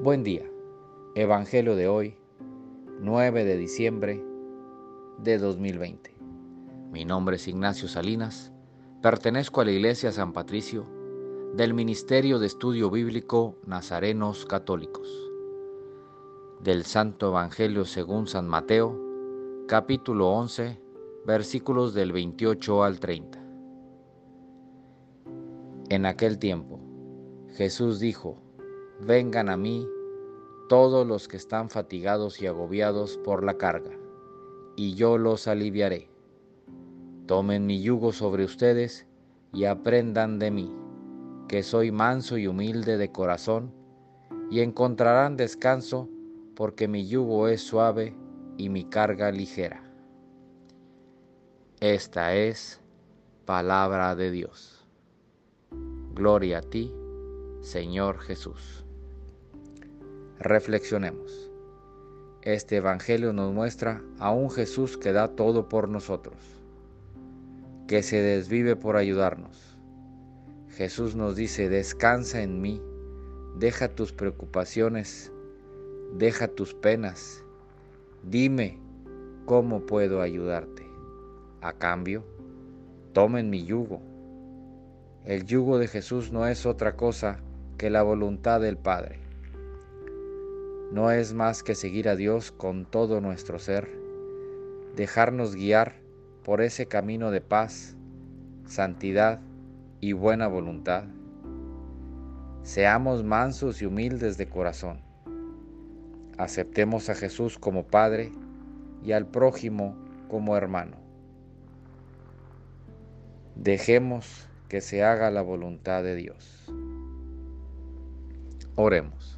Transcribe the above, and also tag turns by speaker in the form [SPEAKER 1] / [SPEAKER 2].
[SPEAKER 1] Buen día. Evangelio de hoy, 9 de diciembre de 2020. Mi nombre es Ignacio Salinas. Pertenezco a la Iglesia San Patricio del Ministerio de Estudio Bíblico Nazarenos Católicos. Del Santo Evangelio según San Mateo, capítulo 11, versículos del 28 al 30. En aquel tiempo, Jesús dijo, Vengan a mí todos los que están fatigados y agobiados por la carga, y yo los aliviaré. Tomen mi yugo sobre ustedes y aprendan de mí, que soy manso y humilde de corazón, y encontrarán descanso, porque mi yugo es suave y mi carga ligera. Esta es palabra de Dios. Gloria a ti, Señor Jesús. Reflexionemos. Este Evangelio nos muestra a un Jesús que da todo por nosotros, que se desvive por ayudarnos. Jesús nos dice, descansa en mí, deja tus preocupaciones, deja tus penas, dime cómo puedo ayudarte. A cambio, tomen mi yugo. El yugo de Jesús no es otra cosa que la voluntad del Padre no es más que seguir a Dios con todo nuestro ser, dejarnos guiar por ese camino de paz, santidad y buena voluntad. Seamos mansos y humildes de corazón. Aceptemos a Jesús como Padre y al prójimo como hermano. Dejemos que se haga la voluntad de Dios. Oremos.